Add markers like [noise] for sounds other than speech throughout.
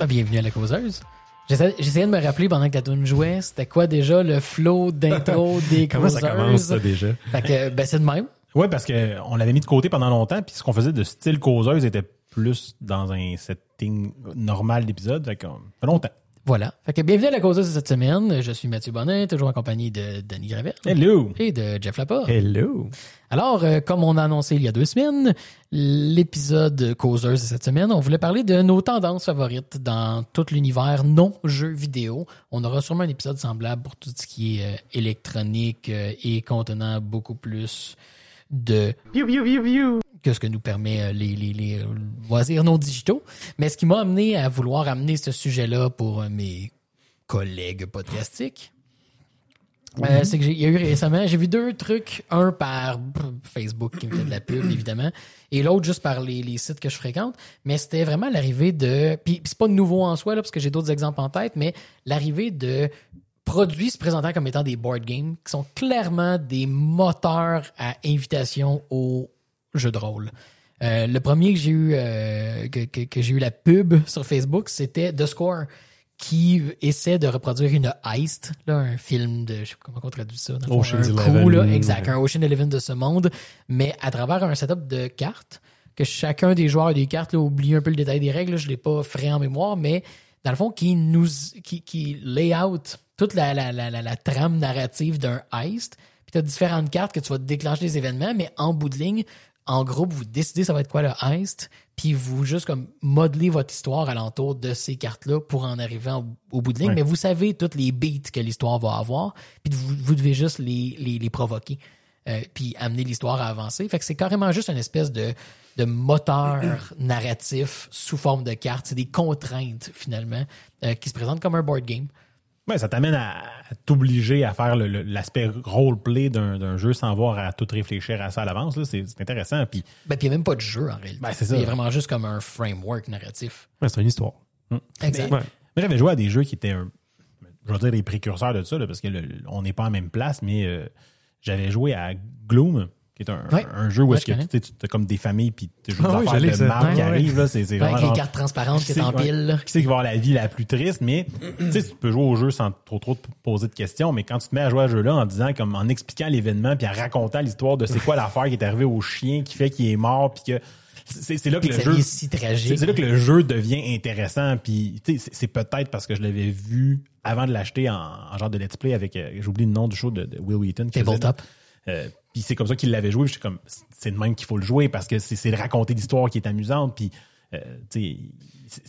Ah, bienvenue à la causeuse. J'essa- J'essayais de me rappeler pendant que la tune jouait, c'était quoi déjà le flow d'intro [laughs] des Comment ça causeuses. commence, ça, déjà? Fait que, ben, c'est de même. Ouais, parce que on l'avait mis de côté pendant longtemps, puis ce qu'on faisait de style causeuse était plus dans un normal d'épisode. Fait fait longtemps. Voilà. Fait que bienvenue à la causeuse de cette semaine. Je suis Mathieu Bonnet, toujours en compagnie de Danny Gravel Hello! et de Jeff Laporte. Hello! Alors, euh, comme on a annoncé il y a deux semaines, l'épisode causeuse de cette semaine, on voulait parler de nos tendances favorites dans tout l'univers non-jeux vidéo. On aura sûrement un épisode semblable pour tout ce qui est euh, électronique euh, et contenant beaucoup plus de que ce que nous permet euh, les, les, les loisirs non digitaux. Mais ce qui m'a amené à vouloir amener ce sujet-là pour euh, mes collègues podcastiques, euh, c'est que j'ai il y a eu récemment, j'ai vu deux trucs, un par Facebook qui me fait de la pub [clears throat] évidemment, et l'autre juste par les, les sites que je fréquente. Mais c'était vraiment l'arrivée de, puis, puis c'est pas nouveau en soi là parce que j'ai d'autres exemples en tête, mais l'arrivée de produits se présentant comme étant des board games qui sont clairement des moteurs à invitation au jeu de rôle. Euh, le premier que j'ai eu euh, que, que- que j'ai eu la pub sur Facebook, c'était The Score qui essaie de reproduire une heist, là, un film de, je sais pas comment on traduit ça, dans Ocean's un Eleven. coup, là, exact, un Ocean Eleven de ce monde, mais à travers un setup de cartes, que chacun des joueurs a des cartes, là, oublie un peu le détail des règles, là, je l'ai pas frais en mémoire, mais dans le fond, qui nous, qui, qui lay out toute la, la, la, la, la trame narrative d'un heist, puis tu as différentes cartes que tu vas déclencher des événements, mais en bout de ligne, en groupe, vous décidez ça va être quoi le heist, puis vous juste comme modeler votre histoire alentour de ces cartes-là pour en arriver en- au bout de ligne. Ouais. Mais vous savez toutes les beats que l'histoire va avoir, puis vous, vous devez juste les, les, les provoquer, euh, puis amener l'histoire à avancer. Fait que c'est carrément juste une espèce de, de moteur [clears throat] narratif sous forme de cartes. C'est des contraintes, finalement, euh, qui se présentent comme un board game. Ouais, ça t'amène à, t'obliger à faire l'aspect roleplay d'un d'un jeu sans avoir à tout réfléchir à ça à l'avance. là. C'est intéressant. Puis, Ben, puis il n'y a même pas de jeu, en réalité. Ben, c'est ça. Il y a vraiment juste comme un framework narratif. Ouais, c'est une histoire. Exact. Ouais. moi, j'avais joué à des jeux qui étaient, un- je vais dire, les précurseurs de ça, là, parce que le- on n'est pas en même place, mais euh, j'avais joué à Gloom, qui est un, Ouais. un jeu où est-ce que tu as comme des familles puis tu joues Ah des affaires de Ouais, qui arrivent. Là, c'est, vraiment avec les cartes transparentes qui t'empilent. ouais, là. qui c'est qui va avoir la vie la plus triste, mais tu sais, tu peux jouer au jeu sans trop trop te poser de questions, mais quand tu te mets à jouer à ce jeu-là en disant, comme en expliquant l'événement, puis en racontant l'histoire de c'est quoi l'affaire qui est arrivée au chien qui fait qu'il est mort, puis que c'est, là que le jeu si c'est, là que le jeu devient intéressant, puis c'est, peut-être parce que je l'avais vu avant de l'acheter en, en genre de let's play avec, euh, j'oublie le nom du show de, de Will Wheaton. Tabletop. Euh, puis c'est comme ça qu'il l'avait joué. c'est de même qu'il faut le jouer parce que c'est de raconter l'histoire qui est amusante. Puis, euh, tu sais,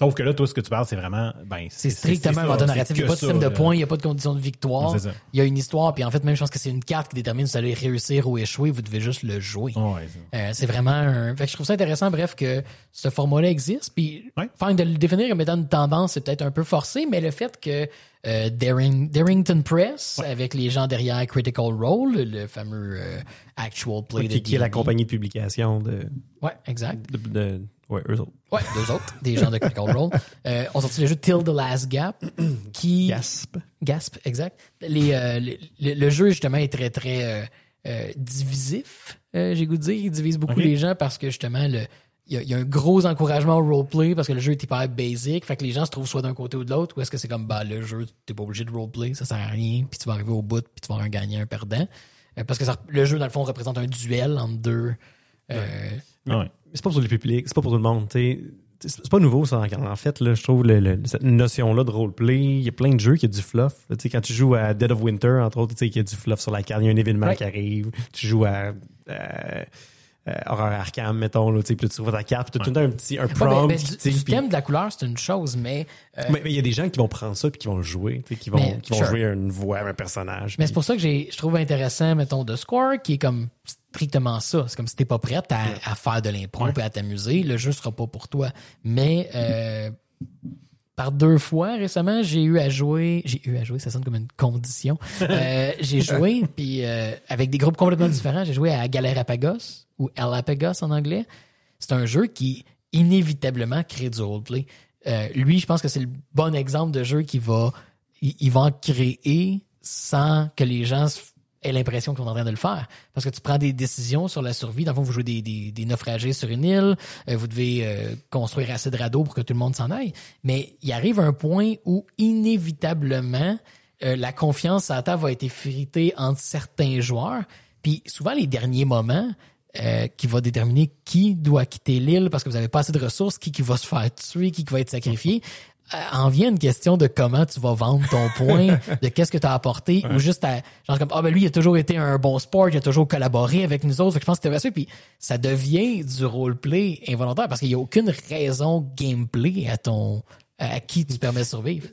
sauf que là, toi, ce que tu parles, c'est vraiment, ben, C'est strictement un narratif. Il n'y a pas de système de points, il n'y a pas de condition de victoire. Il y a une histoire, puis en fait, même je pense que c'est une carte qui détermine si vous allez réussir ou échouer. Vous devez juste le jouer. Ouais. Euh, c'est vraiment un... Fait que je trouve ça intéressant, bref, que ce format-là existe. Puis, Ouais. enfin, de le définir comme étant une tendance, c'est peut-être un peu forcé, mais le fait que euh, Daring- Darrington Press, avec les gens derrière Critical Role, le fameux euh, actual play de Qui, qui est la compagnie de publication de. Ouais, exact. de, de- ouais, eux autres. Ouais, deux autres, des gens de Critical Role, euh, ont sorti le jeu Till the Last Gap, qui... Gasp. Gasp, exact. Les, euh, le, le- jeu, justement, est très, très euh, euh, divisif, euh, j'ai goût de dire. Il divise beaucoup les gens parce que, justement, le, il y, a, il y a un gros encouragement au roleplay parce que le jeu est hyper basic. Fait que les gens se trouvent soit d'un côté ou de l'autre, ou est-ce que c'est comme, bah, le jeu, t'es pas obligé de roleplay, ça sert à rien, puis tu vas arriver au bout, puis tu vas avoir un gagnant, un perdant. Euh, parce que ça- le jeu, dans le fond, représente un duel entre deux. euh, Ah ouais. C'est pas pour le public, c'est pas pour tout le monde. tu sais. C'est pas nouveau, ça. En fait, là, je trouve le- le- cette notion-là de roleplay. Il y a plein de jeux qui a du fluff. Sais, quand tu joues à Dead of Winter, entre autres, qu'il y a du fluff sur la carte, il y a un événement Ouais. qui arrive. Tu joues à euh, euh, Horror Arkham, mettons, là, tu sais, puis tu vois ta carte, puis tu as tout le temps un petit un ouais, prompt. ben, ben, qui du, thème de la couleur, c'est une chose, mais euh, mais mais il y a des gens qui vont prendre ça puis qui vont le jouer, tu sais, qui vont, Mais, qui vont sure. jouer une voix, un personnage. Mais c'est pour ça que j'ai, je trouve intéressant, mettons, de Score, qui est comme strictement ça. C'est comme si t'es pas prête à, à faire de l'impro et à t'amuser, le jeu sera pas pour toi. Mais euh, par deux fois récemment, j'ai eu à jouer. J'ai eu à jouer, ça sonne comme une condition. Euh, [laughs] j'ai joué, puis euh, avec des groupes complètement différents, j'ai joué à Galerapagos ou Elapagos en anglais. C'est un jeu qui inévitablement crée du roleplay. euh, lui, je pense que c'est le bon exemple de jeu qui va, il, il va en créer sans que les gens aient l'impression qu'ils sont en train de le faire. Parce que tu prends des décisions sur la survie. Dans le fond, vous jouez des, des, naufragés sur une île, euh, vous devez euh, construire assez de radeaux pour que tout le monde s'en aille. Mais il arrive un point où inévitablement, euh, la confiance à table va être effritée entre certains joueurs. Puis souvent, les derniers moments, qui va déterminer qui doit quitter l'île parce que vous n'avez pas assez de ressources, qui, qui va se faire tuer, qui, qui va être sacrifié. Euh, en vient une question de comment tu vas vendre ton point, [laughs] de qu'est-ce que tu as apporté, ou juste à, genre comme, ah ben lui, il a toujours été un bon sport, il a toujours collaboré avec nous autres. Fait que je pense que c'était ça. Puis ça devient du roleplay involontaire parce qu'il n'y a aucune raison gameplay à ton, à qui tu permets de survivre.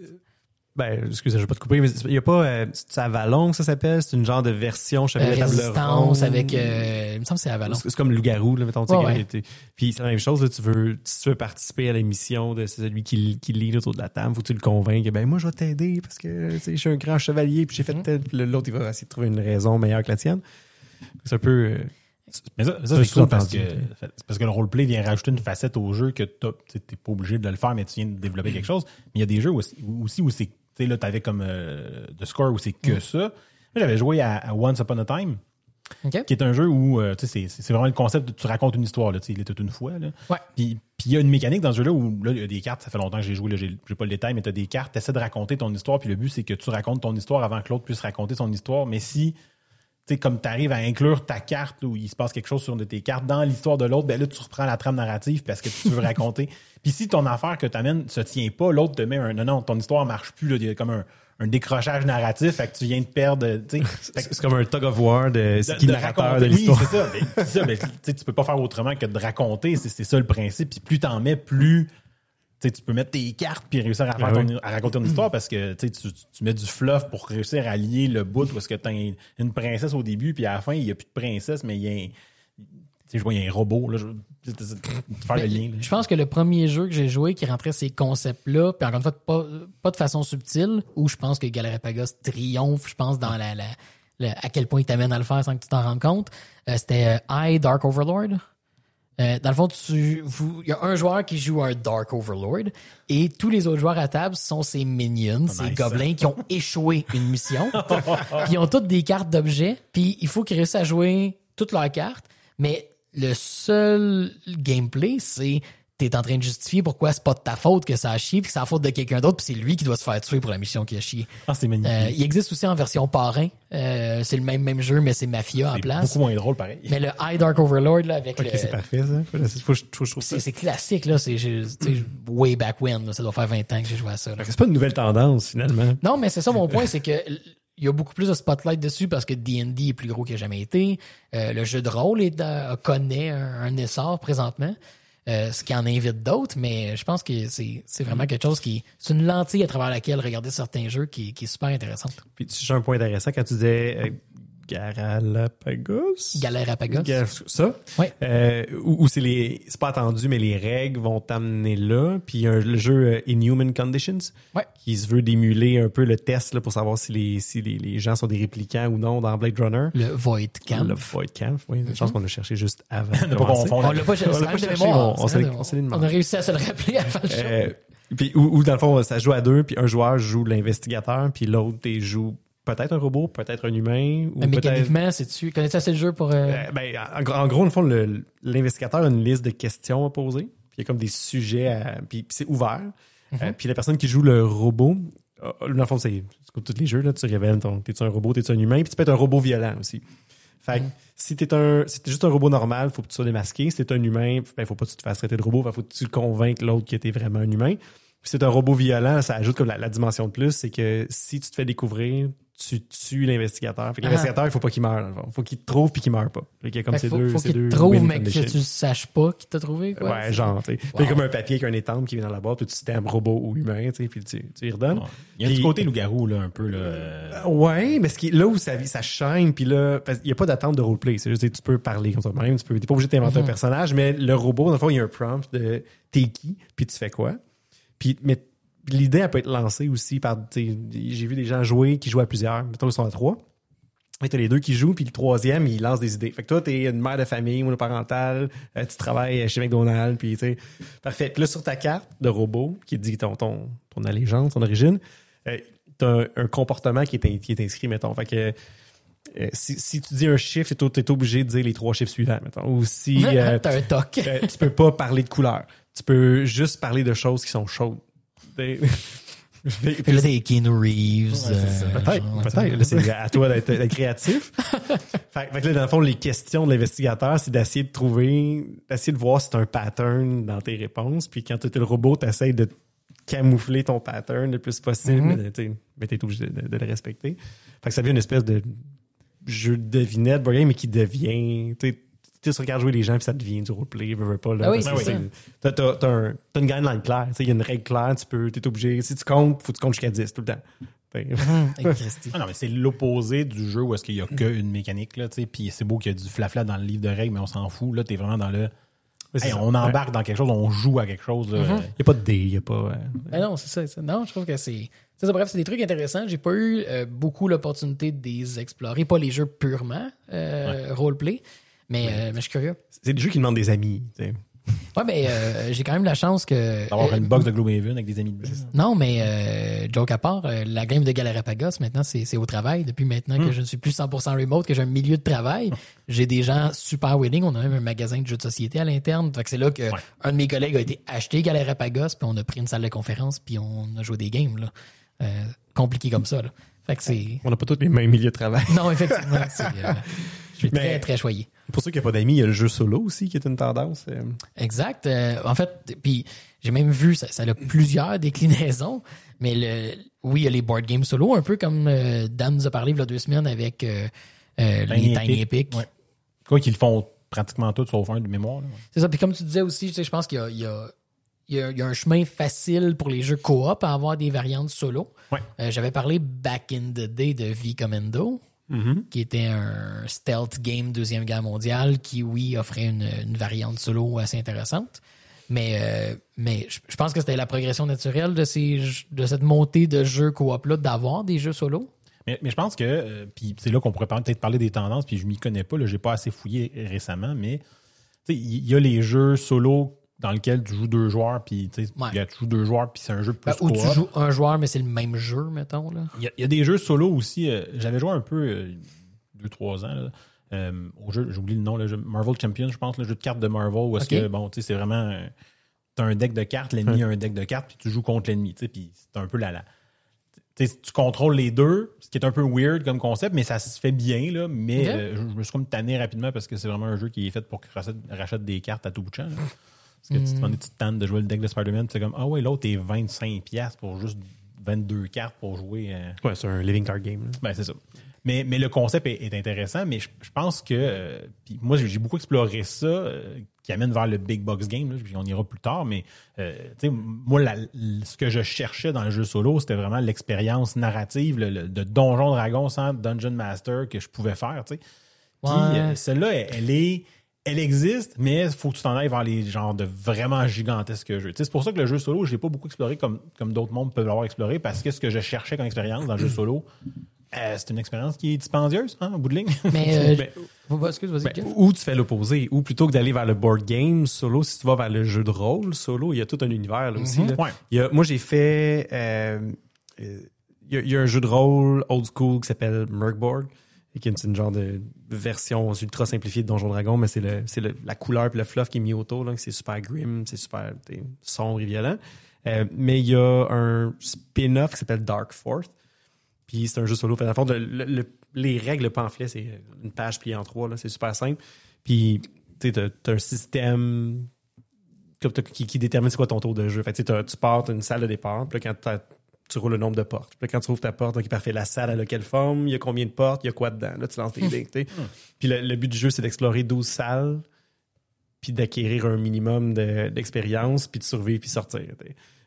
Ben, excusez, je vais pas te couper, mais il y a pas, euh, c'est Avalon que ça s'appelle, c'est une genre de version Euh, chevalier table résistance ronde. avec, euh, il me semble que c'est Avalon. C'est comme le loup-garou, là, mettons. tu Ouais, était- Puis c'est la même chose, là, tu veux, si tu veux participer à la mission de celui qui, qui lit autour de la table, faut que tu le convainques, ben moi je vais t'aider parce que je suis un grand chevalier, puis j'ai fait tel, puis l'autre il va essayer de trouver une raison meilleure que la tienne. C'est un peu. euh, Mais ça, ça, c'est cool parce que, parce que le roleplay vient rajouter une facette au jeu que tu t'es pas obligé de le faire, mais tu viens de développer quelque chose. Mais il y a des jeux aussi, aussi où c'est, tu sais, là, t'avais comme euh, The Score où c'est que ça. Moi, j'avais joué à, à Once Upon a Time, qui est un jeu où, euh, tu sais, c'est, vraiment le concept de tu racontes une histoire, là, tu sais, il était une fois, là. Ouais. Puis, il y a une mécanique dans ce jeu-là où, là, il y a des cartes, ça fait longtemps que j'ai joué, là, j'ai, pas le détail, mais t'as des cartes, t'essaies de raconter ton histoire, puis le but, c'est que tu racontes ton histoire avant que l'autre puisse raconter son histoire. Mais si, tu sais, comme tu arrives à inclure ta carte où il se passe quelque chose sur une de tes cartes dans l'histoire de l'autre, ben là, tu reprends la trame narrative parce que tu veux raconter. [laughs] Puis si ton affaire que tu amènes se tient pas, l'autre te met un non, non, ton histoire marche plus, là, il y a comme un, un décrochage narratif, fait que tu viens de perdre, [laughs] C'est comme un tug of war de de- qui le de narrateur raconter. de l'histoire. Oui, c'est ça. Mais, c'est ça, mais, tu sais, tu peux pas faire autrement que de raconter. C'est, c'est ça le principe. Puis plus t'en mets, plus tu tu peux mettre tes cartes puis réussir à, faire Ah oui. ton- à raconter une histoire parce que tu, tu, tu- tu mets du fluff pour réussir à lier le bout est-ce que t'as une, une princesse au début puis à la fin il y a plus de princesse mais il y a un, tu je vois il y a un robot là, je, faire le lien. Je pense que le premier jeu que j'ai joué qui rentrait ces concepts-là, puis encore une fois, pas, pas de façon subtile, où je pense que Galarapagos triomphe, je pense, dans la, la- à quel point il t'amène à le faire sans que tu t'en rendes compte, euh, c'était euh, I, Dark Overlord. Euh, dans le fond, tu, vous, il y a un joueur qui joue un Dark Overlord et tous les autres joueurs à table sont ces minions, ces nice. gobelins qui ont échoué une mission. [laughs] puis ils ont toutes des cartes d'objets, puis il faut qu'ils réussissent à jouer toutes leurs cartes, mais le seul gameplay, c'est t'es en train de justifier pourquoi c'est pas de ta faute que ça a chié, puis que c'est la faute de quelqu'un d'autre, puis c'est lui qui doit se faire tuer pour la mission qui a chié. Ah, c'est magnifique. Euh, il existe aussi en version parrain. Euh, c'est le même même jeu, mais c'est Mafia en c'est place. beaucoup moins drôle pareil. Mais le High Dark Overlord là, avec Ok, le, c'est parfait, ça. Faut, faut, faut, c'est classique là, c'est way back when, là, ça doit faire 20 ans que j'ai joué à ça. C'est pas une nouvelle tendance, finalement. Non, mais c'est ça mon point, c'est que il y a beaucoup plus de spotlight dessus parce que D&D est plus gros qu'il a jamais été. Euh, le jeu de rôle est connaît un, un essor présentement, euh, ce qui en invite d'autres, mais je pense que c'est c'est vraiment quelque chose qui c'est une lentille à travers laquelle regarder certains jeux qui, qui est super intéressante. Puis tu as un point intéressant quand tu disais euh, Garalapagos. Galarapagos. Ga- Ça? Ouais. Euh, où où c'est les. C'est pas attendu, mais les règles vont t'amener là. Puis il y a un- le jeu euh, Inhuman Conditions. Ouais. Qui se veut d'émuler un peu le test là, pour savoir si les, si les, les gens sont des réplicants ou non dans Blade Runner. Le Void Camp. Le Void Camp, oui. Je pense qu'on l'a cherché juste avant. De. On l'a pas, On pas cherché, on- on on s'est demandé. on a réussi à se le rappeler avant le show. Euh, puis où, où, dans le fond, ça joue à deux, puis un joueur joue l'investigateur, puis l'autre joue peut-être un robot, peut-être un humain, ou mécaniquement, c'est-tu connais-tu assez le jeu pour euh, Euh, ben, en, gros- en gros, le fond, l'investigateur a une liste de questions à poser. Puis il y a comme des sujets, à, puis, puis c'est ouvert. Euh, puis la personne qui joue le robot, dans le fond, c'est comme tous les jeux, là, tu révèles ton, t'es-tu un robot, t'es-tu un humain, puis tu peux être un robot violent aussi. Fait que si t'es un, si t'es juste un robot normal, faut que tu sois démasqué. Si t'es un humain, ben, faut pas que tu te fasses traiter de robot, faut que tu convainques l'autre que t'es vraiment un humain. Puis si t'es un robot violent, ça ajoute comme la, la dimension de plus, c'est que si tu te fais découvrir, tu tues l'investigateur. Fait que Ah. l'investigateur, il faut pas qu'il meure, dans le fond. Faut qu'il te trouve puis qu'il meure pas. Fait qu'il y a comme fait ces faut, deux, faut ces qu'il deux te trouve, mais que tu saches pas qu'il t'a trouvé, quoi. Ouais, genre, tu Il comme un papier avec un étampe qui vient dans la boîte, puis tu stamps robot ou humain, tu sais, puis tu, tu y redonnes. Il y a un petit Puis- côté loup-garou là un peu là. euh, Ouais, mais ce qui est là où ça, ça chaîne, puis là, qu'il n'y a pas d'attente de roleplay. C'est juste que tu peux parler comme toi-même, tu peux, t'es pas obligé d'inventer un personnage, mais le robot, dans le fond, il y a un prompt de t'es qui, puis tu fais quoi? Puis, mais l'idée, elle peut être lancée aussi par, tu j'ai vu des gens jouer qui jouent à plusieurs, mettons, ils sont à trois. Que t'as les deux qui jouent, puis le troisième, il lance des idées. Fait que toi, t'es une mère de famille monoparentale, euh, tu travailles chez McDonald's, puis tu sais. Parfait. Puis là, sur ta carte de robot, qui dit ton, ton, ton allégeance, ton origine, euh, t'as un, un comportement qui est, qui est inscrit, mettons. Fait que euh, si, si tu dis un chiffre, t'es, t'es obligé de dire les trois chiffres suivants, mettons. Ou si [laughs] euh, T'as un toc. tu peux pas parler de couleur. Tu peux juste parler de choses qui sont chaudes. Puis [laughs] là, t'es Keanu Reeves. Ouais, euh, Peut-être, c'est à toi d'être, créatif. [laughs] fait, fait que là, dans le fond, les questions de l'investigateur, c'est d'essayer de trouver, d'essayer de voir si t'as un pattern dans tes réponses. Puis quand tu es le robot, t'essayes de camoufler ton pattern le plus possible, Mhm. mais mais t'es obligé de, de le respecter. Fait que ça devient une espèce de jeu de devinette, mais qui devient, tu tu regardes jouer les gens, puis ça devient du roleplay, veux, veux pas, là. Ah oui, parce que c'est ça. T'as, t'as, t'as un- t'as une guideline claire, tu sais, il y a une règle claire, tu peux, t'es obligé, si tu comptes, faut que tu comptes jusqu'à 10 tout le temps. [laughs] Christy. Ah non, mais c'est l'opposé du jeu où est-ce qu'il y a qu'une mécanique, là, tu sais. Puis c'est beau qu'il y a du flafla dans le livre de règles, mais on s'en fout. Là, t'es vraiment dans le. Hey, on embarque dans quelque chose, on joue à quelque chose. là. Il n'y a pas de dés, il n'y a pas. Ben non, c'est ça, c'est ça. Non, je trouve que c'est. c'est ça, bref, c'est des trucs intéressants. J'ai pas eu euh, beaucoup l'opportunité de les explorer. Pas les jeux purement euh, roleplay. Mais, euh, mais je suis curieux. C'est des jeux qui demandent des amis. tu sais. Ouais, mais euh, j'ai quand même la chance que. D'avoir euh, une box de Gloomhaven avec des amis de base. Non, mais euh, joke à part, euh, la game de Galarapagos, maintenant, c'est au travail. Depuis maintenant que je ne suis plus 100% remote, que j'ai un milieu de travail, j'ai des gens super willing. On a même un magasin de jeux de société à l'interne. Fait que c'est là que un de mes collègues a été acheté Galarapagos, puis on a pris une salle de conférence, puis on a joué des games. Là. Euh, compliqué comme ça. Là. Fait que c'est... On n'a pas tous les mêmes milieux de travail. Non, effectivement, c'est... euh, [laughs] je suis très, très choyé. Pour ceux qui n'ont pas d'amis, il y a le jeu solo aussi qui est une tendance. euh. Exact. Euh, en fait, puis j'ai même vu, ça, ça a plusieurs déclinaisons, mais le, oui, il y a les board games solo, un peu comme euh, Dan nous a parlé il y a deux semaines avec euh, les Tiny Epic. Ouais. Quoi qu'ils le font pratiquement tous sauf un de mémoire. C'est ça. Puis comme tu disais aussi, je pense qu'il y a, il y, a, il y a- il y a un chemin facile pour les jeux coop à avoir des variantes solo. Ouais. Euh, J'avais parlé back in the day de V Commando. Qui était un stealth game Deuxième Guerre mondiale qui, oui, offrait une, une variante solo assez intéressante. Mais, euh, mais je, je pense que c'était la progression naturelle de, ces, j- de cette montée de jeux coop-là, d'avoir des jeux solo. Mais, mais je pense que, euh, puis c'est là qu'on pourrait peut-être parler des tendances, puis je m'y connais pas, là, j'ai pas assez fouillé récemment, mais il y a les jeux solo dans lesquels tu joues deux joueurs, puis tu Ouais. joues deux joueurs, puis c'est un jeu plus Ben, où tu joues un joueur, mais c'est le même jeu, mettons. Il y, a, il y a des jeux solo aussi. euh, J'avais joué un peu euh, deux, trois ans là, euh, au jeu, j'oublie le nom, le jeu Marvel Champions, je pense, le jeu de cartes de Marvel, où est-ce que, bon, tu sais, c'est vraiment. euh, T'as un deck de cartes, l'ennemi a un deck de cartes, puis tu joues contre l'ennemi, tu sais, puis c'est un peu la. la tu contrôles les deux, ce qui est un peu weird comme concept, mais ça se fait bien, là. Mais euh, je, je me suis comme tanné rapidement parce que c'est vraiment un jeu qui est fait pour que rachètes des cartes à tout bout de champ. Parce que tu te demandes, tu te tannes de jouer le deck de Spider-Man, c'est comme, ah ouais, l'autre est 25$ pour juste 22 cartes pour jouer. euh, Ouais, c'est un living card game. là. ben, c'est ça. Mais, mais le concept est, est intéressant, mais je, je pense que. euh, puis moi, j'ai beaucoup exploré ça, euh, qui amène vers le big box game, là, puis on ira plus tard, mais euh, tu sais, moi, la- ce que je cherchais dans le jeu solo, c'était vraiment l'expérience narrative le- le- de Donjon Dragon sans Dungeon Master que je pouvais faire, tu sais. Puis Ouais. euh, celle-là, elle, elle est. Elle existe, mais il faut que tu t'en ailles vers les genres de vraiment gigantesques jeux. C'est pour ça que le jeu solo, je l'ai pas beaucoup exploré comme, comme d'autres mondes peuvent l'avoir exploré, parce que ce que je cherchais comme expérience dans le jeu solo, euh, c'est une expérience qui est dispendieuse, hein, au bout de ligne. [laughs] Mais, euh, [laughs] Ben, excuse, ben, ou tu fais l'opposé, ou plutôt que d'aller vers le board game solo, si tu vas vers le jeu de rôle solo, il y a tout un univers là aussi. là. Ouais. Il y a- moi, j'ai fait. euh, il, y a, il y a un jeu de rôle old school qui s'appelle Merkborg, et qui est une genre de version ultra simplifiée de Donjon Dragon, mais c'est le, le- la couleur et le fluff qui est mis autour. C'est super grim, c'est super sombre et violent. Euh, mais il y a un spin-off qui s'appelle Dark Fourth. Puis c'est un jeu solo. Fait, fond, le- le- le- les règles, le pamphlet, c'est une page pliée en trois. C'est super simple. Puis tu t'as un système qui, détermine c'est quoi ton tour de jeu. Fait tu t'as- tu pars, t'as une salle de départ. Puis là, quand tu roules le nombre de portes. Puis là, quand tu ouvres ta porte, ok, parfait, la salle, elle a quelle forme, il y a combien de portes, il y a quoi dedans? Là, tu lances tes dés. tu sais. Puis le, le but du jeu, c'est d'explorer 12 salles, puis d'acquérir un minimum de- d'expérience, puis de survivre, puis sortir.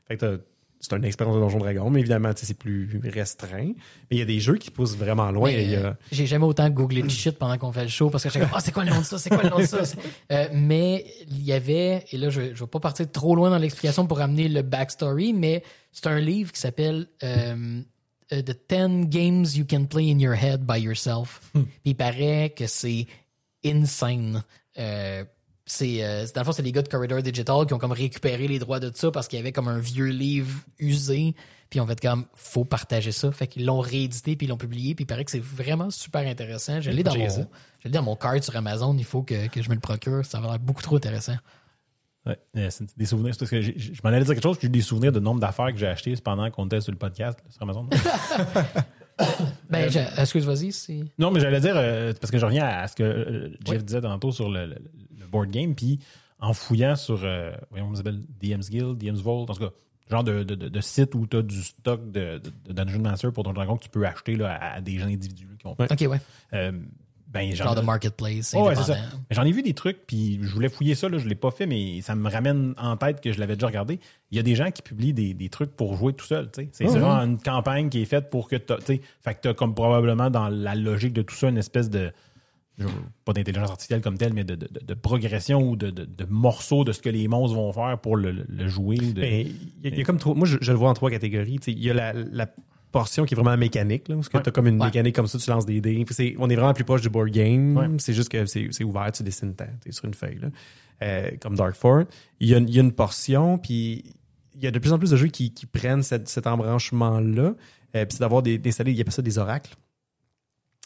Fait que c'est une expérience de Donjon Dragon, mais évidemment, c'est plus restreint. Mais il y a des jeux qui poussent vraiment loin. Euh, J'ai jamais autant googlé de shit pendant qu'on fait le show parce que j'étais comme, ah, c'est quoi le nom de ça? C'est quoi le nom de ça? [laughs] Euh, mais il y avait, et là, je, je vais pas partir trop loin dans l'explication pour amener le backstory, mais c'est un livre qui s'appelle euh, The 10 Games You Can Play in Your Head by Yourself. Puis il paraît que c'est insane. Euh, c'est euh, dans le fond c'est les gars de Corridor Digital qui ont comme récupéré les droits de ça parce qu'il y avait comme un vieux livre usé. Puis on fait comme faut partager ça. Fait qu'ils l'ont réédité puis ils l'ont publié puis il paraît que c'est vraiment super intéressant. Je l'ai dans mon ça. je l'ai dans mon card sur Amazon. Il faut que, que je me le procure. Ça va l'air beaucoup trop intéressant. Ouais, euh, c'est des souvenirs. parce que je m'en allais dire quelque chose, j'ai eu des souvenirs de nombre d'affaires que j'ai achetées pendant qu'on était sur le podcast sur Amazon. [laughs] ben je- excuse vas-y c'est non, mais j'allais dire, euh, parce que je reviens à ce que euh, Jeff disait tantôt sur le board game, puis en fouillant sur, euh, ça s'appelle, DM's Guild, DM's Vault, en tout cas, genre de, de, de, site où tu as du stock de, de, de Dungeon Master pour ton dragon que tu peux acheter là, à, à des gens individuels qui ont. Ok ouais Euh, ben, j'en- genre de marketplace Ouais, ouais, c'est ça. J'en ai vu des trucs, puis je voulais fouiller ça, là, je l'ai pas fait, mais ça me ramène en tête que je l'avais déjà regardé. Il y a des gens qui publient des, des trucs pour jouer tout seul. tu sais. C'est vraiment une campagne qui est faite pour que tu fait que as comme probablement dans la logique de tout ça une espèce de pas d'intelligence artificielle comme telle, mais de, de- progression ou de, de- de morceaux de ce que les monstres vont faire pour le, le- le jouer. Mais il y, a- il y a comme trop. Moi, je, je le vois en trois catégories. Tu sais, Il y a la, la portion qui est vraiment mécanique, là, parce que Ouais. tu as comme une Ouais. mécanique comme ça, tu lances des dés. On est vraiment plus proche du board game. Ouais. C'est juste que c'est c'est ouvert, tu dessines ta- t'es sur une feuille, là. Euh, comme Dark Fort. Il y, a, il y a une portion, puis il y a de plus en plus de jeux qui, qui prennent cette- cet embranchement-là. Euh, puis c'est d'avoir des, il y a pas ça des oracles.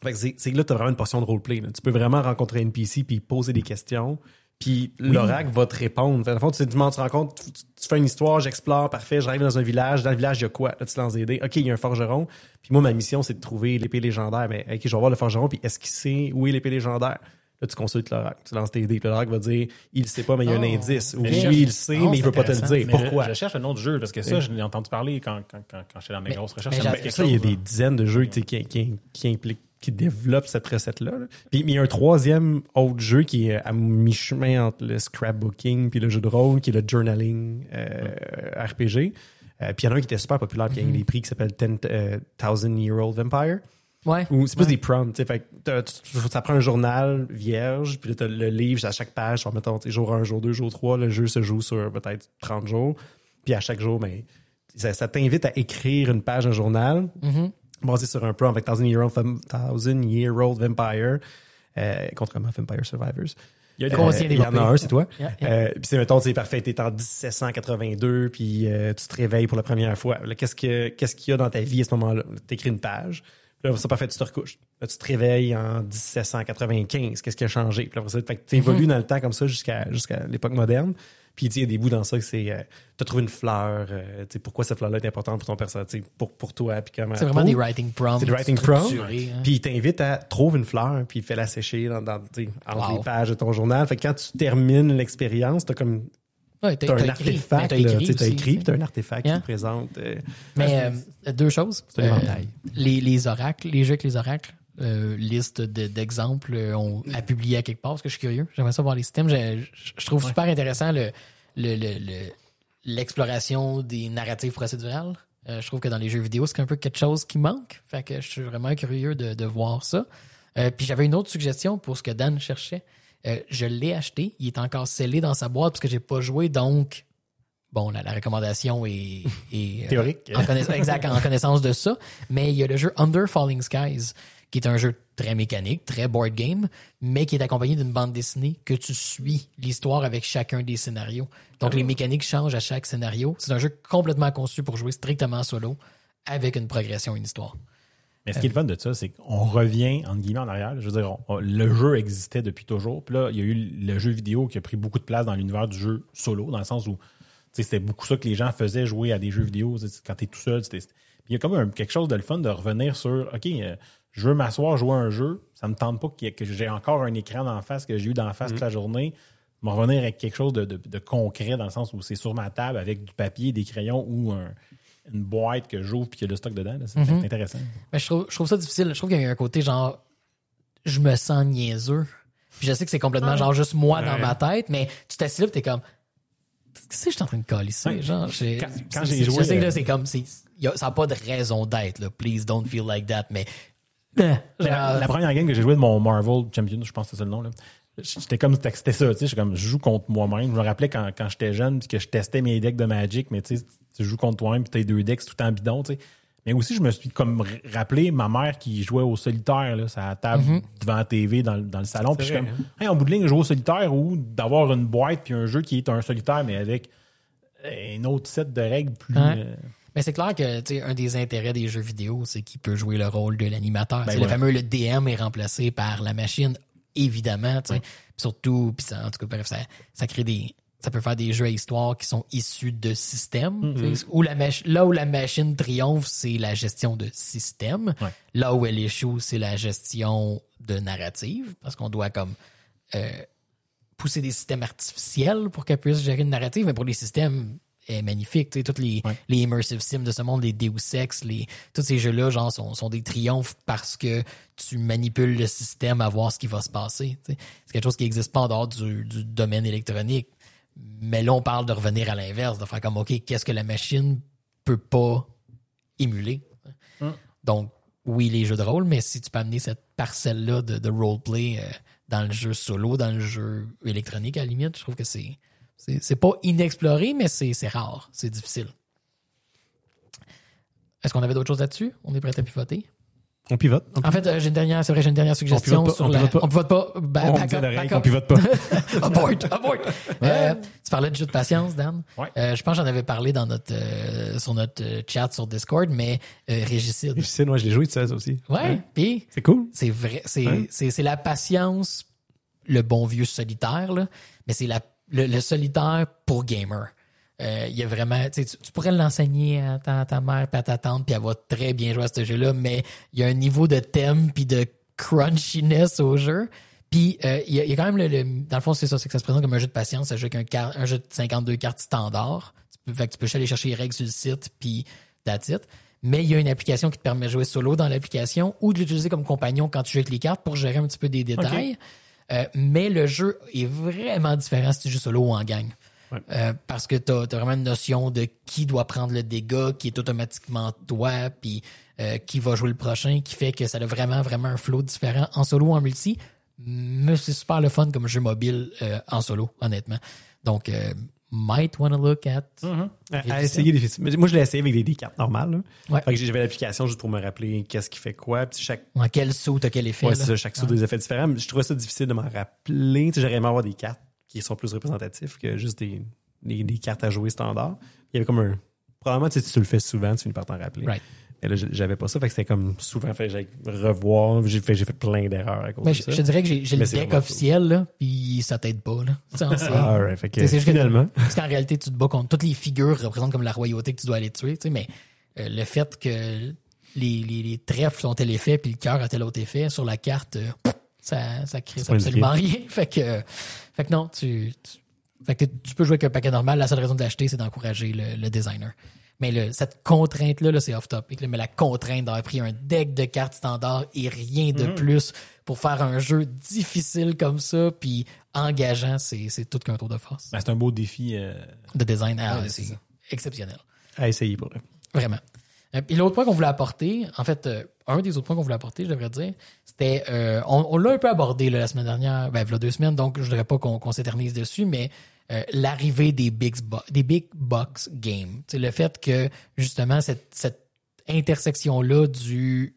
Fait que c'est que là, tu as vraiment une portion de roleplay. là. Tu peux vraiment rencontrer un NPC puis poser des questions. Puis l'oracle va te répondre. Fait, dans le fond, tu, sais, tu, tu tu, tu fais une histoire, j'explore, parfait, j'arrive dans un village. Dans le village, il y a quoi? Là, tu lances des dés. OK, il y a un forgeron. Puis moi, ma mission, c'est de trouver l'épée légendaire. Mais OK, je vais voir le forgeron, puis est-ce qu'il sait où est l'épée légendaire? Là, tu consultes l'oracle. Tu lances tes dés. Puis l'oracle va dire, il sait pas, mais il y a un Oh. indice. Oui, il le sait, Oh, mais il veut pas te le dire. Mais Pourquoi? Je, je cherche un autre jeu parce que ça, Oui. je l'ai entendu parler quand, quand, quand, quand j'étais dans mes Mais- grosses recherches. mais ça il y a des dizaines de jeux qui, qui impliquent qui développent cette recette-là. là. Puis il y a un troisième autre jeu qui est à mi-chemin entre le scrapbooking puis le jeu de rôle, qui est le journaling euh, RPG. Euh, puis il y en a un qui était super populaire, qui a gagné des prix, qui s'appelle 10, euh, Thousand Year Old Vampire. ouais Ou c'est plus des prompts. tu sais, Fait que tu- ça prend un journal vierge, puis là, t'as le livre à chaque page, genre, mettons, tu sais, jour 1, jour 2, jour 3, le jeu se joue sur peut-être 30 jours. Puis à chaque jour, ben, ça, ça t'invite à écrire une page d'un journal Mhm. Basé sur un prompt avec Thousand Year Old, Thousand Year Old Vampire, euh, contrairement à Vampire Survivors. Il y a Euh, il y en a un, c'est toi. Yeah, yeah. Euh, puis c'est, mettons, c'est parfait, t'es en 1782, puis euh, tu te réveilles pour la première fois. Qu'est-ce, que, qu'est-ce qu'il y a dans ta vie à ce moment-là? T'écris une page. Puis là, c'est parfait, tu te recouches. Là, tu te réveilles en 1795. Qu'est-ce qui a changé? Puis là, ça, fait que tu évolues dans le temps comme ça jusqu'à, jusqu'à l'époque moderne. Puis tu il y a des bouts dans ça que c'est... Euh, t'as trouvé une fleur. euh, tu sais, pourquoi cette fleur-là est importante pour ton personnage? tu Pour, pour toi, puis comment... c'est vraiment des writing prompts c'est des writing prompts. hein. Puis il t'invite à trouver une fleur, puis fais-la sécher dans, dans, tu entre Wow. les pages de ton journal. Fait que quand tu termines l'expérience, t'as comme Ouais, t'as un artefact, t'as écrit, t'as un artefact Yeah. qui te présente. euh, Mais euh, deux choses. Éventail. les, les oracles, les jeux avec les oracles, euh, liste de- d'exemples euh, à publier à quelque part parce que je suis curieux. J'aimerais ça voir les systèmes. Je, trouve super intéressant le le- le- le- l'exploration des narratives procédurales. Euh, je trouve que dans les jeux vidéo, c'est un peu quelque chose qui manque. Fait que je suis vraiment curieux de, de voir ça. Euh, puis j'avais une autre suggestion pour ce que Dan cherchait. Euh, je l'ai acheté. Il est encore scellé dans sa boîte parce que j'ai pas joué. Donc, bon, la, la recommandation est, [laughs] est, euh, Théorique. en connaiss- exact, en connaissance de ça. Mais il y a le jeu Under Falling Skies, qui est un jeu très mécanique, très board game, mais qui est accompagné d'une bande dessinée que tu suis l'histoire avec chacun des scénarios. Donc les mécaniques changent à chaque scénario. C'est un jeu complètement conçu pour jouer strictement solo, avec une progression, une histoire. Mais ce qui est le fun de ça, c'est qu'on revient, entre guillemets, en arrière. Je veux dire, on- le jeu existait depuis toujours. Puis là, il y a eu le jeu vidéo qui a pris beaucoup de place dans l'univers du jeu solo, dans le sens où tu sais, c'était beaucoup ça que les gens faisaient jouer à des jeux vidéo. Quand tu es tout seul, Puis il y a comme un- quelque chose de le fun de revenir sur OK, euh, je veux m'asseoir, jouer à un jeu. Ça me tente pas que j'ai encore un écran d'en face que j'ai eu d'en face toute la journée. Me revenir avec quelque chose de, de- de concret dans le sens où c'est sur ma table avec du papier, des crayons ou un- une boîte que j'ouvre puis qu'il y a le stock dedans. là. C'est intéressant. Mais je trouve, je trouve ça difficile. Je trouve qu'il y a un côté genre, je me sens niaiseux. Puis je sais que c'est complètement genre juste moi dans ma tête, mais tu t'assieds là, pis t'es comme, qu'est-ce que je suis en train de calisser? Ouais. Genre, Quand- j'ai joué, Je sais que là, euh, c'est comme, c'est, y a- ça n'a pas de raison d'être, là. Please don't feel like that, mais, La, première game que j'ai joué de mon Marvel Champion, je pense que c'est ça le nom, là. J'étais comme, c'était ça, tu sais, j'étais comme, je joue contre moi-même. Je me rappelais quand, quand j'étais jeune, puis que je testais mes decks de Magic, mais tu sais, tu joues contre toi-même, puis t'as deux decks tout en bidon, tu sais. Mais aussi, je me suis comme rappelé ma mère qui jouait au solitaire, là, à la table devant la TV dans, le- dans le salon. Puis je suis comme, hey, en bout de ligne, jouer au solitaire ou d'avoir une boîte puis un jeu qui est un solitaire, mais avec un autre set de règles plus. Euh, Mais c'est clair que tu sais, un des intérêts des jeux vidéo, c'est qu'il peut jouer le rôle de l'animateur. Ben ouais. Le fameux le DM est remplacé par la machine, évidemment. tu sais. Puis Surtout, puis ça, en tout cas, bref, ça, ça crée des. Ça peut faire des jeux à histoire qui sont issus de systèmes. sais. Où la là où la machine triomphe, c'est la gestion de système. Ouais. Là où elle échoue, c'est la gestion de narrative. Parce qu'on doit comme euh, pousser des systèmes artificiels pour qu'elle puisse gérer une narrative, mais pour les systèmes est magnifique. Tu sais, tous les, Ouais. les immersive sims de ce monde, les Deus Ex, les, tous ces jeux-là, genre, sont, sont des triomphes parce que tu manipules le système à voir ce qui va se passer. tu sais. C'est quelque chose qui n'existe pas en dehors du, du domaine électronique. Mais là, on parle de revenir à l'inverse, de faire comme, OK, qu'est-ce que la machine peut pas émuler? Donc, oui, les jeux de rôle, mais si tu peux amener cette parcelle-là de, de roleplay euh, dans le jeu solo, dans le jeu électronique, à la limite, je trouve que c'est c'est c'est pas inexploré, mais c'est c'est rare, c'est difficile. Est-ce qu'on avait d'autres choses là-dessus? On est prêt à pivoter? On pivote. on En fait, euh, j'ai une dernière, c'est vrai, j'ai une dernière suggestion pivote pas, sur on la. pivote pas. On pivote pas. Ba- On up, up. pivote pas. [laughs] abort, abort. Euh, tu parlais de jeu de patience, Dan. Ouais. Euh, je pense que j'en avais parlé dans notre, euh, sur notre chat sur Discord, mais euh, Régicide. Sais, moi, je l'ai joué tout seul, ça aussi. Ouais, puis C'est cool. c'est vrai, c'est Ouais. c'est c'est la patience, le bon vieux solitaire, là, mais c'est la le, le solitaire pour gamer. Euh, Il y a vraiment, tu, pourrais l'enseigner à ta, à ta mère puis à ta tante, puis elle va très bien jouer à ce jeu-là, mais il y a un niveau de thème puis de crunchiness au jeu. Puis euh, il y, a- il y a quand même le, le- dans le fond c'est ça, c'est que ça se présente comme un jeu de patience, un jeu avec un, jeu de 52 cartes standard. Tu peux, fait que tu peux juste aller chercher les règles sur le site puis that's it. Mais il y a une application qui te permet de jouer solo dans l'application ou de l'utiliser comme compagnon quand tu joues avec les cartes pour gérer un petit peu des détails. Euh, mais le jeu est vraiment différent si tu joues solo ou en gang. Ouais. Euh, parce que tu as, vraiment une notion de qui doit prendre le dégât, qui est automatiquement toi, puis euh, qui va jouer le prochain, qui fait que ça a vraiment, vraiment un flow différent en solo ou en multi. Mais c'est super le fun comme jeu mobile euh, en solo, honnêtement. Donc, might wanna look at. À, à essayer des Moi, je l'ai essayé avec des, des cartes normales. là. Ouais. J'avais l'application juste pour me rappeler qu'est-ce qui fait quoi. Puis chaque, quel saut t'as quel effet. ouais, ça, chaque saut a des effets différents. Mais je trouvais ça difficile de m'en rappeler. J'aurais aimé avoir des cartes qui sont plus représentatifs que juste des, des, des cartes à jouer standard. Il y avait comme un. Probablement, tu sais, si tu le fais souvent, tu finis par t'en rappeler. Right. Mais là, j'avais pas ça. Fait que c'était comme souvent, fait j'allais revoir. J'ai fait, j'ai fait plein d'erreurs à cause Mais de je, ça. je dirais que j'ai j'ai le deck officiel, là, puis ça t'aide pas. Là. [laughs] Ah, ouais, fait que, finalement. [laughs] Parce qu'en réalité, tu te bats contre toutes les figures représentent comme la royauté que tu dois aller tuer, tu sais, mais euh, le fait que les, les, les trèfles sont tel effet puis le cœur a tel autre effet sur la carte, euh, ça, ça crée absolument rien. [laughs] Fait que, euh, fait que non, tu, tu, fait que tu peux jouer avec un paquet normal. La seule raison de l'acheter, c'est d'encourager le, le designer. Mais le, cette contrainte-là, là, c'est off-topic. Mais la contrainte d'avoir pris un deck de cartes standard et rien de plus pour faire un jeu difficile comme ça, puis engageant, c'est tout qu'un tour de force. ben, c'est un beau défi. euh, De design, ah, Ouais, c'est exceptionnel. À essayer pour eux. Vraiment. Euh, Puis l'autre point qu'on voulait apporter, en fait, euh, un des autres points qu'on voulait apporter, je devrais dire, c'était, euh, on, on l'a un peu abordé là, la semaine dernière, ben, il y a deux semaines, donc je ne dirais pas qu'on qu'on s'éternise dessus, mais euh, l'arrivée des big, des big box games. Le fait que, justement, cette, cette intersection-là du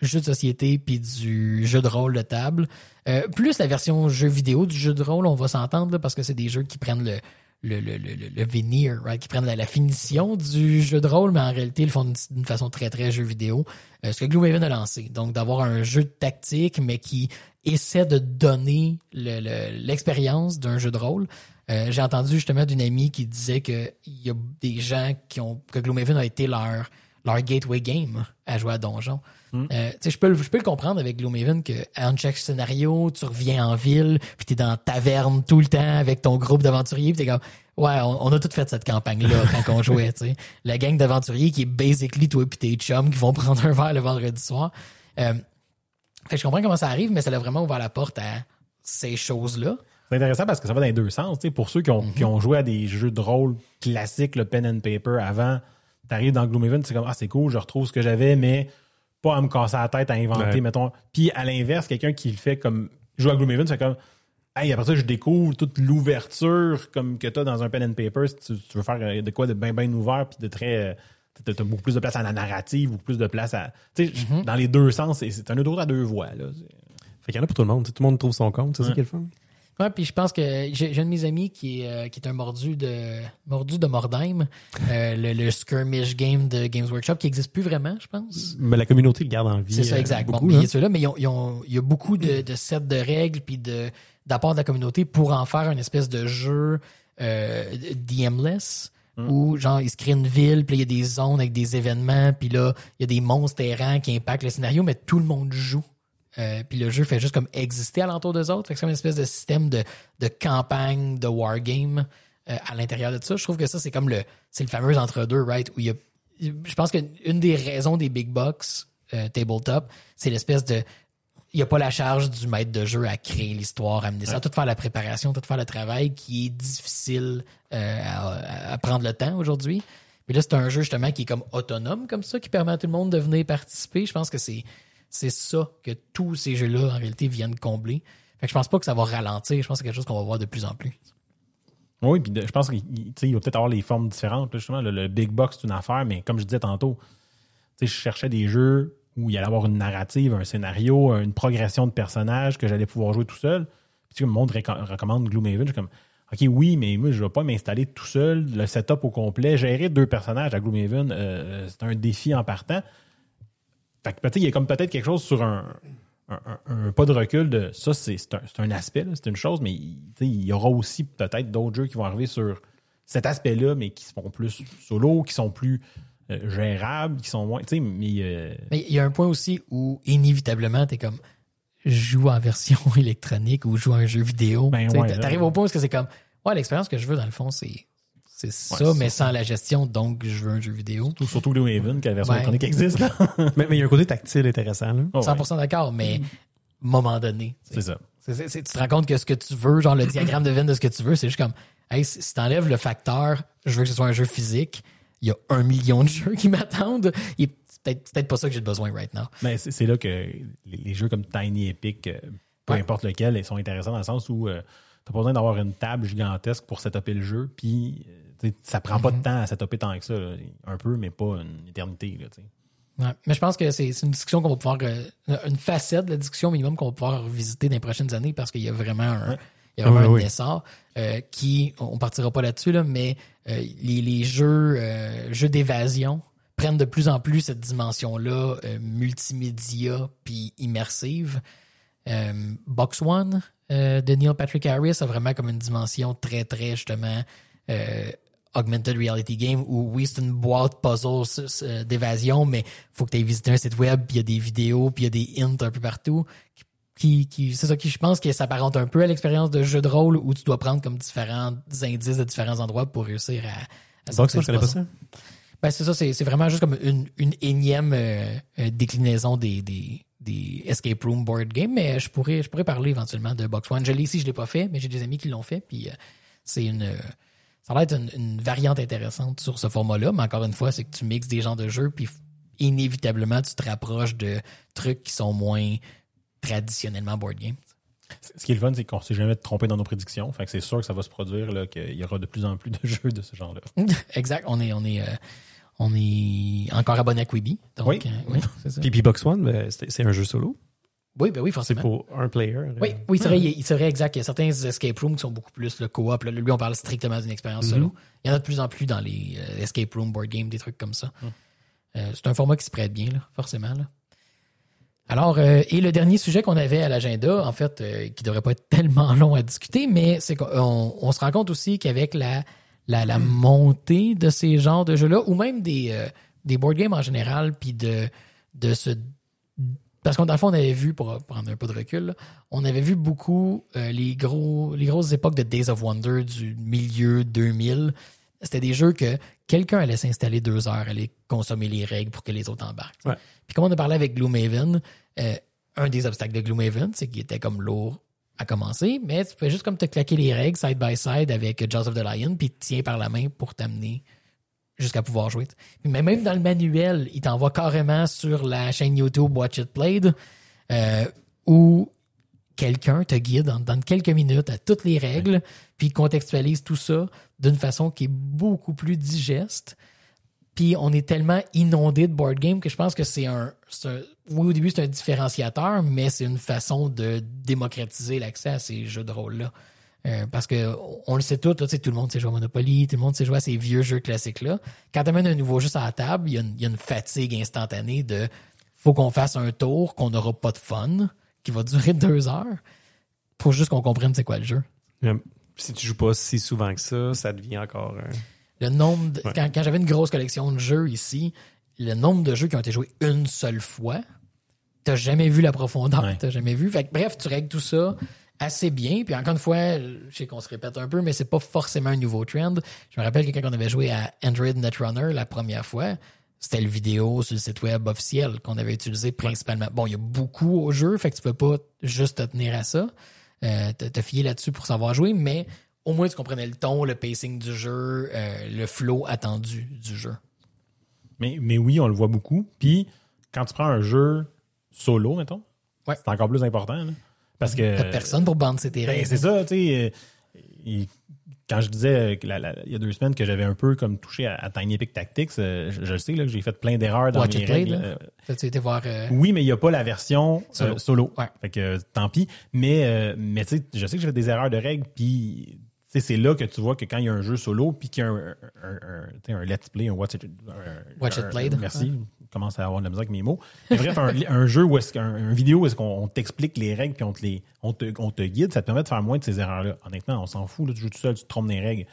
jeu de société puis du jeu de rôle de table, euh, plus la version jeu vidéo du jeu de rôle, on va s'entendre parce que c'est des jeux qui prennent le, le, le, le, le veneer, right? qui prennent la, finition du jeu de rôle, mais en réalité, ils le font d'une- façon très, très jeu vidéo. Euh, ce que Gloomhaven a lancé. Donc, d'avoir un jeu de tactique, mais qui essaie de donner le- le- l'expérience d'un jeu de rôle. Euh, J'ai entendu justement d'une amie qui disait que il y a des gens qui ont que Gloomhaven a été leur leur gateway game à jouer à donjon. Euh, tu sais, je peux, le- je peux le comprendre avec Gloomhaven que en chaque scénario, tu reviens en ville, puis t'es dans la taverne tout le temps avec ton groupe d'aventuriers, puis t'es comme ouais, on, on a tout fait cette campagne-là [laughs] quand on jouait, tu sais. La gang d'aventuriers qui est basically toi et tes chums qui vont prendre un verre le vendredi soir. Euh, fait je comprends comment ça arrive, mais ça a vraiment ouvert la porte à ces choses-là. C'est intéressant parce que ça va dans les deux sens. Pour ceux qui ont, qui ont joué à des jeux de rôle classiques, le pen and paper avant, t'arrives dans Gloomhaven, c'est comme Ah, c'est cool, je retrouve ce que j'avais, mais pas à me casser la tête à inventer, Ouais. mettons. Puis à l'inverse, quelqu'un qui le fait comme joue à Gloomhaven, c'est comme Hey, après ça, je découvre toute l'ouverture comme que t'as dans un pen and paper si tu, tu veux faire euh, de quoi de bien bien ouvert puis de très euh, t'as beaucoup plus de place à la narrative, beaucoup plus de place à. Tu sais, dans les deux sens, c'est- un autoroute à deux voies. Là. Fait qu'il y en a pour tout le monde. Tout le monde trouve son compte. C'est ça qui est le fun? Ouais, puis je pense que j'ai un de mes amis qui est, euh, qui est un mordu de mordu de Mordheim, euh, le, le skirmish game de Games Workshop qui existe plus vraiment, je pense. Mais la communauté le garde en vie. C'est ça, euh, exact. Beaucoup, mais hein. il y a ceux-là, mais ils ont- ils ont- il y a beaucoup de, de sets de règles puis de d'apports de la communauté pour en faire une espèce de jeu euh, DMless où genre ils se créent une ville, puis il y a des zones avec des événements, puis là il y a des monstres errants qui impactent le scénario, mais tout le monde joue. Euh, puis le jeu fait juste comme exister alentour d'eux autres. Fait que c'est comme une espèce de système de, de campagne, de wargame euh, à l'intérieur de ça. Je trouve que ça, c'est comme le c'est le fameux entre-deux, right? Où il y a. Je pense qu'une des raisons des big box euh, tabletop, c'est l'espèce de. Il n'y a pas la charge du maître de jeu à créer l'histoire, à amener ça, tout faire la préparation, tout faire le travail qui est difficile à, à prendre le temps aujourd'hui. Mais là, c'est un jeu justement qui est comme autonome comme ça, qui permet à tout le monde de venir participer. Je pense que c'est c'est ça que tous ces jeux-là, en réalité, viennent combler. Fait que je pense pas que ça va ralentir. Je pense que c'est quelque chose qu'on va voir de plus en plus. Oui, puis je pense qu'il va peut-être avoir les formes différentes. le, big box, c'est une affaire, mais comme je disais tantôt, je cherchais des jeux où il allait avoir une narrative, un scénario, une progression de personnages que j'allais pouvoir jouer tout seul. Puis le monde recommande Gloomhaven. Je suis comme, OK, oui, mais moi, je ne vais pas m'installer tout seul, le setup au complet. Gérer deux personnages à Gloomhaven, euh, c'est un défi en partant. Fait que peut-être il y a comme peut-être quelque chose sur un, un, un- un pas de recul de ça, c'est un, aspect, c'est une chose, mais il tu y aura aussi peut-être d'autres jeux qui vont arriver sur cet aspect-là, mais qui se font plus solo, qui sont plus euh, gérables, qui sont moins. Tu mais euh, Mais il y a un point aussi où, inévitablement, t'es comme, je joue en version [laughs] électronique ou joue à un jeu vidéo. Ben Tu ouais. T'arrives au point où c'est comme, ouais, l'expérience que je veux, dans le fond, c'est c'est ça, mais ça. sans la gestion, donc je veux un jeu vidéo. surtout, surtout Gloomhaven, que la version Ouais. électronique existe. là. [laughs] mais, mais il y a un côté tactile intéressant. Là. Oh, ouais, 100% d'accord, mais moment donné. c'est ça. Tu te rends compte que ce que tu veux, genre le diagramme de Venn de ce que tu veux, c'est juste comme, hey, si, t'enlèves le facteur, je veux que ce soit un jeu physique, il y a un million de [laughs] jeux qui m'attendent. Il est- C'est peut-être peut-être pas ça que j'ai besoin right now. Mais c'est là que les, les jeux comme Tiny Epic, euh, peu Ouais. importe lequel, ils sont intéressants dans le sens où euh, t'as pas besoin d'avoir une table gigantesque pour setuper le jeu, puis euh, ça prend pas de temps à setuper tant que ça. là. Un peu, mais pas une éternité. Là, tu sais. Ouais. Mais je pense que c'est c'est une discussion qu'on va pouvoir, euh, une facette de la discussion minimum qu'on va pouvoir revisiter dans les prochaines années parce qu'il y a vraiment un, il y a vraiment Oui, un oui. essor euh, qui, on partira pas là-dessus, là, mais euh, les, les jeux, euh, jeux d'évasion prennent de plus en plus cette dimension-là euh, multimédia puis immersive. Euh, Box One euh, de Neil Patrick Harris a vraiment comme une dimension très, très justement euh, augmented reality game où oui, c'est une boîte puzzle s- d'évasion, mais faut que tu aies visité un site web, puis il y a des vidéos, puis il y a des hints un peu partout. Qui, qui, c'est ça qui, je pense que s'apparente un peu à l'expérience de jeu de rôle où tu dois prendre comme différents indices de différents endroits pour réussir à. à Donc, ça, je du connais pas ça. Ben, c'est ça, c'est vraiment juste comme une, une énième euh, euh, déclinaison des, des, des escape room board game, mais je pourrais, je pourrais parler éventuellement de Box One. Je l'ai ici, je l'ai pas fait, mais j'ai des amis qui l'ont fait, puis euh, c'est une. euh, ça va être une, une variante intéressante sur ce format-là, mais encore une fois, c'est que tu mixes des genres de jeux, puis inévitablement, tu te rapproches de trucs qui sont moins traditionnellement board game. Ce qui est le fun, c'est qu'on s'est jamais trompé dans nos prédictions. Fait que c'est sûr que ça va se produire, qu'il y aura de plus en plus de [laughs] jeux de ce genre-là. exact, on est, on est, euh, on est encore abonné à Quibi. Donc, Oui. euh, [laughs] oui, c'est ça. Puis, puis Box One, ben, c'est c'est un jeu solo. Oui, ben oui, C'est forcément. pour un player. Oui, oui, c'est vrai, il- vrai, exact. Il y a certains escape rooms qui sont beaucoup plus le co-op. Là, Lui, on parle strictement d'une expérience solo. Il y en a de plus en plus dans les euh, escape room, board game, des trucs comme ça. Euh, c'est un format qui se prête bien, là, forcément. Là. Alors, euh, et le dernier sujet qu'on avait à l'agenda, en fait, euh, qui devrait pas être [laughs] tellement long à discuter, mais c'est qu'on on se rend compte aussi qu'avec la, la, la montée de ces genres de jeux-là, ou même des, euh, des board games en général, puis de, de se parce qu'on dans le fond, on avait vu, pour prendre un peu de recul, là, on avait vu beaucoup euh, les, gros, les grosses époques de Days of Wonder du milieu 2000. C'était des jeux que quelqu'un allait s'installer deux heures, allait consommer les règles pour que les autres embarquent. Ouais. Puis comme on a parlé avec Gloomhaven, euh, un des obstacles de Gloomhaven, c'est qu'il était comme lourd à commencer, mais tu pouvais juste comme te claquer les règles side by side avec of the Lion, puis tiens par la main pour t'amener jusqu'à pouvoir jouer. Mais même dans le manuel, il t'envoie carrément sur la chaîne YouTube Watch It Played, euh, où quelqu'un te guide dans, quelques minutes à toutes les règles, puis il contextualise tout ça d'une façon qui est beaucoup plus digeste. Puis on est tellement inondé de board game que je pense que c'est un- Oui, au début, c'est un différenciateur, mais c'est une façon de démocratiser l'accès à ces jeux de rôle-là. Euh, parce que on le sait tout, là, tu sais, tout le monde sait jouer à Monopoly, tout le monde sait jouer à ces vieux jeux classiques-là. Quand tu amènes un nouveau jeu sur la table, il y, a une- il y a une fatigue instantanée de faut qu'on fasse un tour, qu'on n'aura pas de fun, qui va durer [laughs] deux heures. Faut juste qu'on comprenne c'est quoi le jeu. Si tu joues pas si souvent que ça, ça devient encore. euh, Le nombre de- Ouais. quand, quand j'avais une grosse collection de jeux ici, le nombre de jeux qui ont été joués une seule fois, t'as jamais vu la profondeur, Ouais. t'as jamais vu. Fait que, bref, tu règles tout ça assez bien. Puis encore une fois, je sais qu'on se répète un peu, mais c'est pas forcément un nouveau trend. Je me rappelle que quand on avait joué à Android Netrunner la première fois, c'était le vidéo sur le site web officiel qu'on avait utilisé principalement. Bon, il y a beaucoup au jeu, fait que tu peux pas juste te tenir à ça, euh, te, te fier là-dessus pour savoir jouer, mais au moins tu comprenais le ton, le pacing du jeu, euh, le flow attendu du jeu. Mais, mais oui, on le voit beaucoup. Puis, quand tu prends un jeu solo, mettons, Ouais. c'est encore plus important. là. parce que. T'as personne pour bander tes Ben, règles. c'est ça, tu sais. euh, quand je disais que la- la- il y a deux semaines que j'avais un peu comme touché à, à Tiny Epic Tactics, euh, je, le sais là, que j'ai fait plein d'erreurs dans Watch mes règles. là. euh, été voir. euh, oui, mais il n'y a pas la version Solo. solo. solo. Ouais. Fait que tant pis. Mais, mais tu sais, je sais que j'ai fait des erreurs de règles, puis tu c'est là que tu vois que quand il y a un jeu solo, puis qu'il y a un, un, un- tu sais, un let's play, un watch it, Watch It Played. Merci. Commence à avoir de la misère avec mes mots. Mais bref, un, [laughs] un jeu où est-ce qu'un un vidéo où est-ce qu'on on t'explique les règles puis on te, les, on, te, on te guide, ça te permet de faire moins de ces erreurs-là. Honnêtement, on s'en fout. Là, tu joues tout seul, tu te trompes des règles.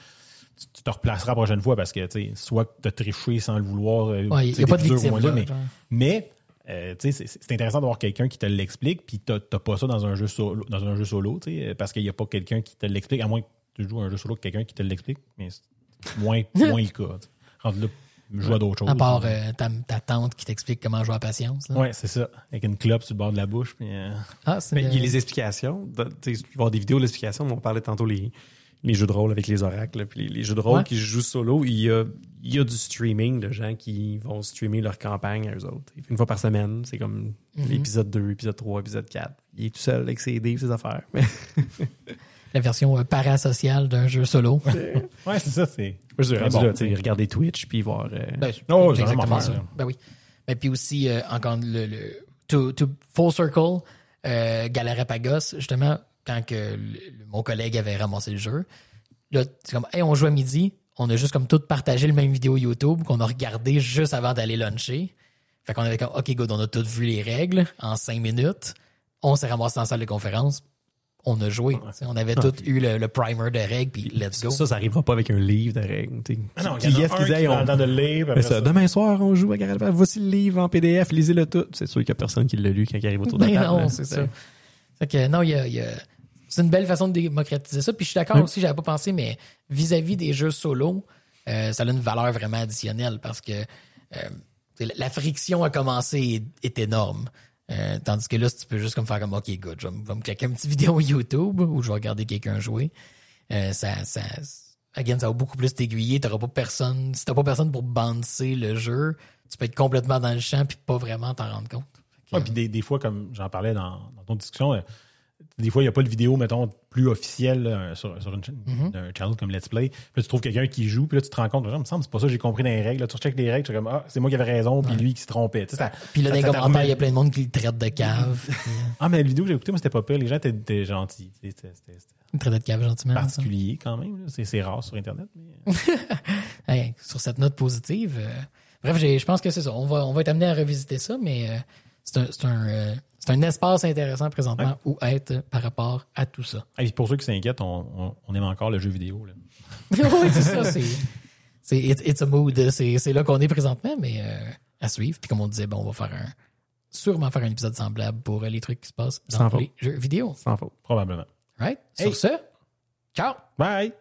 Tu, tu te replaceras la prochaine fois parce que, tu soit tu as triché sans le vouloir. euh, Ouais, il tu n'y a pas de victime. là, mais- euh, tu sais, c'est intéressant d'avoir quelqu'un qui te l'explique, puis t'as t'as pas ça dans un jeu solo, dans un jeu solo, tu parce qu'il n'y a pas quelqu'un qui te l'explique, à moins que tu joues un jeu solo avec quelqu'un qui te l'explique, mais c'est moins, moins le cas. tu sais. Rendu là, joue à d'autres choses. À part euh, ta, ta tante qui t'explique comment jouer à patience. Ouais, c'est ça. Avec une clope sur le bord de la bouche. Puis, euh, Ah, c'est Mais une- il y a les explications. tu sais, Il va y avoir des vidéos d'explications, on parlait tantôt les, les jeux de rôle avec les oracles. là, Puis les, les jeux de rôle Ouais. qui jouent solo, il y, a, il y a du streaming de gens qui vont streamer leur campagne à eux autres. Une fois par semaine, c'est comme Mhm. l'épisode 2, épisode 3, épisode 4. Il est tout seul avec ses dés ses affaires. [laughs] La version euh, parasociale d'un jeu solo. [laughs] Ouais, c'est ça. C'est... bon, regarder Twitch puis voir. euh, Ben, Oh, exactement faire, ça. là. Ben oui. Mais puis aussi, euh, encore le, le to, to full circle, euh, Galarapagos, justement, quand que le- le- mon collègue avait ramassé le jeu, là, c'est comme, hey, on joue à midi, on a juste comme tout partagé le même vidéo YouTube qu'on a regardé juste avant d'aller luncher. Fait qu'on avait comme, OK, good, on a toutes vu les règles en cinq minutes. On s'est ramassé dans la salle de conférence. On a joué. On avait tous eu le, le primer de règles, puis let's go. ça, ça arrivera pas avec un livre de règles. Ah non, Qui il y est-ce a un qu'ils qui aient, prend on- de le après ça, ça- demain soir, on joue à Garage Voici le livre en PDF, lisez-le tout. C'est sûr qu'il y a personne qui l'a lu quand il arrive autour de la [laughs] Ben table. non, c'est ça. Fait que non, il y a, y c'est une belle façon de démocratiser ça. Puis je suis d'accord Oui. aussi, j'avais pas pensé, mais vis-à-vis des jeux solo, euh, ça a une valeur vraiment additionnelle parce que euh, la- la friction à commencer est, est énorme. Euh, tandis que là, si tu peux juste comme faire comme OK, good, je vais, me- claquer une petite vidéo [laughs] YouTube ou je vais regarder quelqu'un jouer. Euh, ça, ça, again, ça va beaucoup plus t'aiguiller. T'auras pas personne. Si t'as pas personne pour bouncer le jeu, tu peux être complètement dans le champ puis pas vraiment t'en rendre compte. Ouais, puis des, des fois, comme j'en parlais dans, dans ton discussion, euh, des fois, il n'y a pas de vidéo, mettons, plus officielle euh, sur, sur une chaîne, Mm-hmm. un channel comme Let's Play. Puis là, tu trouves quelqu'un qui joue, puis là, tu te rends compte, il me semble, c'est pas ça, j'ai compris dans les règles. Là, tu recheckes les règles, tu es comme, ah, c'est moi qui avais raison, puis lui qui se trompait. Tu sais, ça- Puis là, ça- dans les commentaires, il y a plein de monde qui le traite de cave. euh, [laughs] Ah, mais la vidéo que j'ai écoutée, moi, c'était pas pire. Les gens étaient, étaient gentils. C'était traite de cave gentiment. ça. particulier quand même. C'est rare sur Internet. Mais... [laughs] Hey, sur cette note positive. euh, bref, je pense que c'est ça. On va, on va être amené à revisiter ça, mais euh, c'est un, un, euh, un, espace intéressant présentement où être par rapport à tout ça. Et pour ceux qui s'inquiètent, on, aime encore le jeu vidéo. Là. [laughs] oui, c'est ça. C'est it's, a mood. C'est là qu'on est présentement, mais euh, à suivre. Puis comme on disait, bon, on va faire un, sûrement faire un épisode semblable pour euh, les trucs qui se passent dans Sans les jeux vidéo. Sans faute, probablement. Right? Sur ce, ciao! Bye!